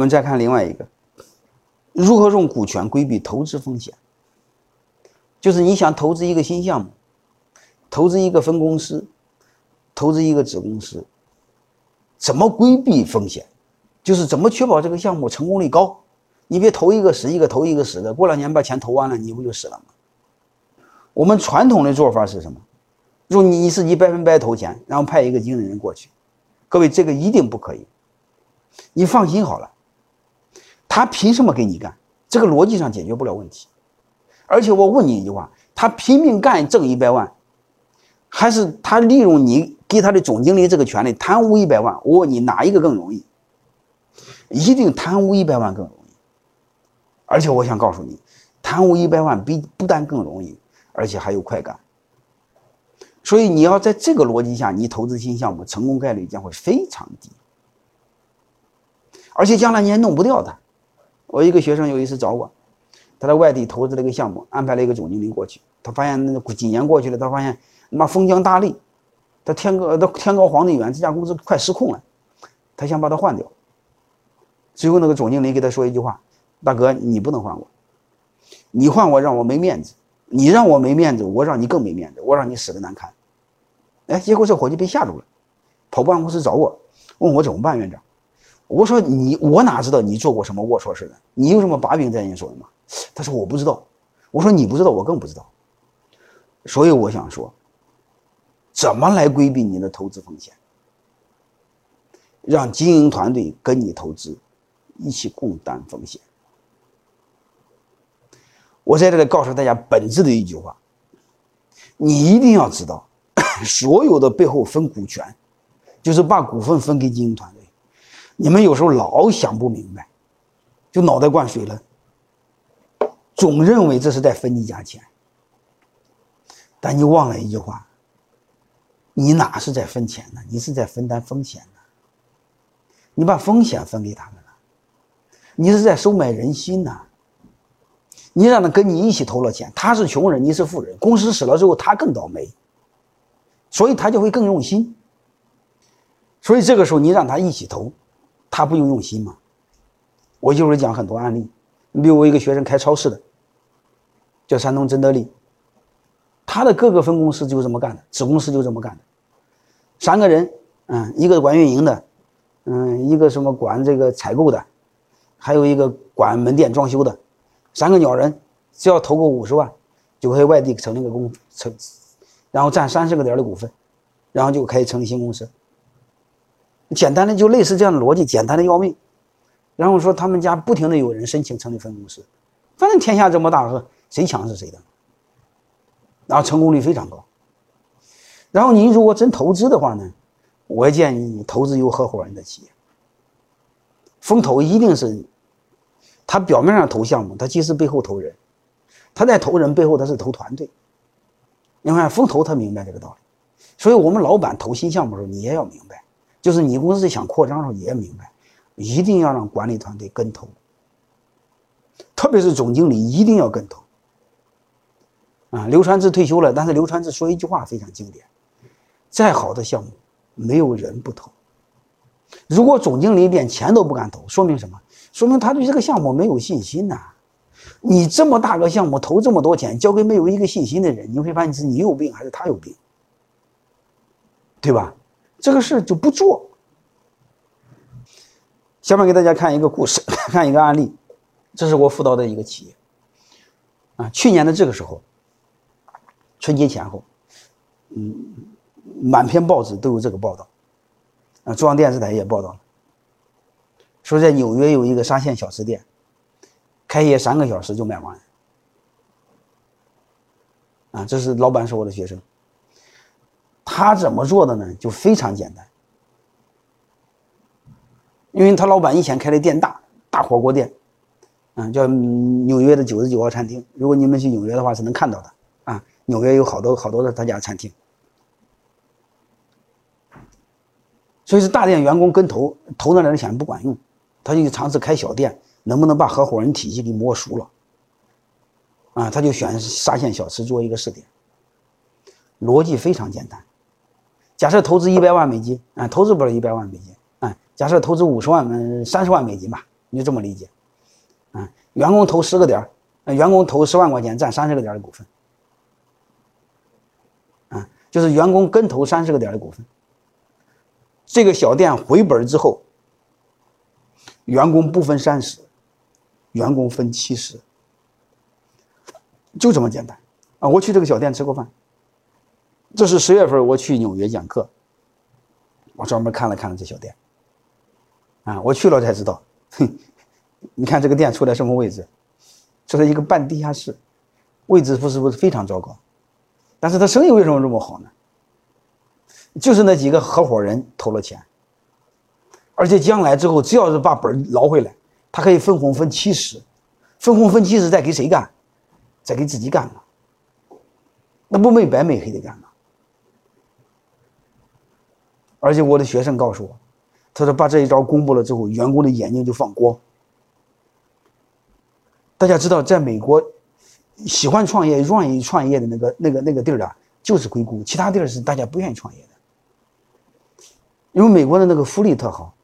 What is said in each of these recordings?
我们再看另外一个，如何用股权规避投资风险？就是你想投资一个新项目，投资一个分公司，投资一个子公司，怎么规避风险？就是怎么确保这个项目成功率高？你别投一个死一个，投一个死的，过两年把钱投完了，你不就死了吗？我们传统的做法是什么？用你你自己百分百投钱，然后派一个经纪人过去，各位这个一定不可以。你放心好了，他凭什么给你干？这个逻辑上解决不了问题。而且我问你一句话：他拼命干挣一百万，还是他利用你给他的总经理这个权利贪污一百万？我问你哪一个更容易？一定贪污一百万更容易。而且我想告诉你，贪污一百万比不但更容易，而且还有快感。所以你要在这个逻辑下，你投资新项目成功概率将会非常低，而且将来你还弄不掉他。我一个学生有一次找我。他在外地投资了一个项目，安排了一个总经理过去。他发现那几年过去了，他发现妈风江大利，他天高他天高皇帝远，这家公司快失控了。他想把他换掉。最后那个总经理给他说一句话：“大哥，你不能换我，你换我让我没面子，你让我没面子，我让你更没面子，我让你死的难看。”哎，结果这伙计被吓住了，跑办公室找我，问我怎么办，院长。我说你我哪知道你做过什么龌龊事呢？你有什么把柄在你手里吗？他说我不知道，我说你不知道，我更不知道。所以我想说，怎么来规避你的投资风险？让经营团队跟你投资，一起共担风险。我在这里告诉大家本质的一句话：你一定要知道，所有的背后分股权，就是把股份分给经营团队。你们有时候老想不明白，就脑袋灌水了。总认为这是在分你家钱，但你忘了一句话：你哪是在分钱呢？你是在分担风险呢。你把风险分给他们了，你是在收买人心呢。你让他跟你一起投了钱，他是穷人，你是富人，公司死了之后他更倒霉，所以他就会更用心。所以这个时候你让他一起投，他不用用心吗？我一会儿讲很多案例，你比如我一个学生开超市的。叫山东真德利，他的各个分公司就这么干的，子公司就这么干的，三个人，嗯，一个管运营的，嗯，一个什么管这个采购的，还有一个管门店装修的，三个鸟人，只要投个五十万，就可以外地成立个公成，然后占三十个点的股份，然后就可以成立新公司。简单的就类似这样的逻辑，简单的要命。然后说他们家不停的有人申请成立分公司，反正天下这么大个。谁强是谁的，然后成功率非常高。然后您如果真投资的话呢，我也建议你投资有合伙人的企业。风投一定是，他表面上投项目，他其实背后投人，他在投人背后他是投团队。你看风投他明白这个道理，所以我们老板投新项目的时候你也要明白，就是你公司想扩张的时候也明白，一定要让管理团队跟投，特别是总经理一定要跟投。啊，刘传志退休了，但是刘传志说一句话非常经典：再好的项目，没有人不投。如果总经理连钱都不敢投，说明什么？说明他对这个项目没有信心呐。你这么大个项目，投这么多钱，交给没有一个信心的人，你会发现是你有病还是他有病，对吧？这个事就不做。下面给大家看一个故事，看一个案例，这是我辅导的一个企业。啊，去年的这个时候。春节前后，嗯，满篇报纸都有这个报道，啊，中央电视台也报道了，说在纽约有一个沙县小吃店，开业三个小时就卖完，啊，这是老板是我的学生，他怎么做的呢？就非常简单，因为他老板以前开的店大，大火锅店，嗯，叫纽约的九十九号餐厅，如果你们去纽约的话是能看到的啊。纽约有好多好多的他家餐厅，所以是大店员工跟投投那点钱不管用，他就尝试开小店，能不能把合伙人体系给摸熟了？啊，他就选沙县小吃做一个试点。逻辑非常简单，假设投资一百万美金，啊，投资不了一百万美金，啊，假设投资五十万，嗯，三十万美金吧，你就这么理解，啊，员工投十个点员工投十万块钱占三十个点的股份，啊，就是员工跟投三十个点的股份。这个小店回本之后，员工不分三十，员工分七十，就这么简单啊！我去这个小店吃过饭，这是十月份我去纽约讲课，我专门看了看了这小店，啊，我去了才知道，哼，你看这个店处在什么位置？处在一个半地下室，位置不是不是非常糟糕，但是他生意为什么这么好呢？就是那几个合伙人投了钱，而且将来之后，只要是把本捞回来，他可以分红分七十，分红分七十再给谁干？再给自己干了，那不没白没黑的干吗？而且我的学生告诉我，他说把这一招公布了之后，员工的眼睛就放光。大家知道，在美国，喜欢创业、愿意创业的那个、那个、那个地儿啊，就是硅谷，其他地儿是大家不愿意创业的。因为美国的那个福利特好，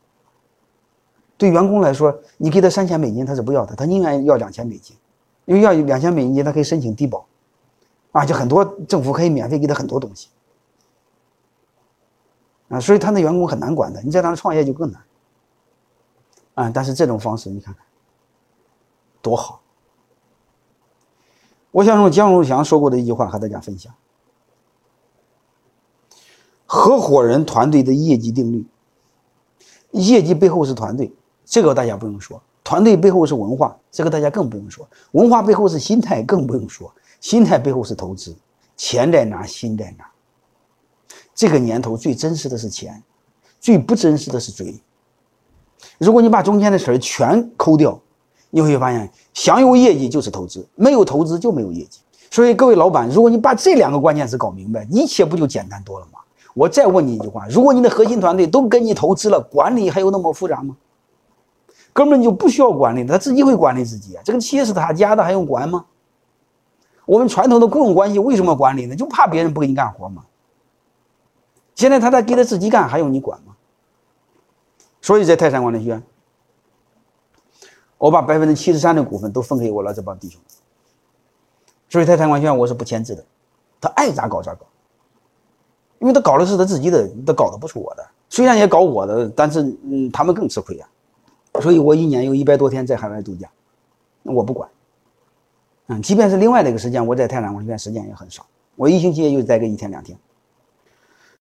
对员工来说，你给他三千美金他是不要的，他宁愿要两千美金，因为要两千美金他可以申请低保，啊，就很多政府可以免费给他很多东西，啊，所以他的员工很难管的，你在他那创业就更难，啊，但是这种方式你看看多好，我想用江荣祥说过的一句话和大家分享。合伙人团队的业绩定律，业绩背后是团队，这个大家不用说；团队背后是文化，这个大家更不用说；文化背后是心态，更不用说；心态背后是投资。钱在哪，心在哪。这个年头最真实的是钱，最不真实的是嘴。如果你把中间的词儿全抠掉，你会发现，想有业绩就是投资，没有投资就没有业绩。所以各位老板，如果你把这两个关键词搞明白，一切不就简单多了吗？我再问你一句话：如果你的核心团队都跟你投资了，管理还有那么复杂吗？根本就不需要管理，他自己会管理自己啊！这个企业是他家的，还用管吗？我们传统的雇佣关系为什么管理呢？就怕别人不给你干活嘛。现在他在给他自己干，还用你管吗？所以在泰山管理学院，我把百分之七十三的股份都分给我了这帮弟兄。所以泰山管理学院我是不签字的，他爱咋搞咋搞。因为他搞的是他自己的，他搞的不是我的。虽然也搞我的，但是嗯，他们更吃亏啊。所以我一年有一百多天在海外度假，我不管。嗯，即便是另外的一个时间，我在泰山管理学院时间也很少，我一星期也就待个一天两天。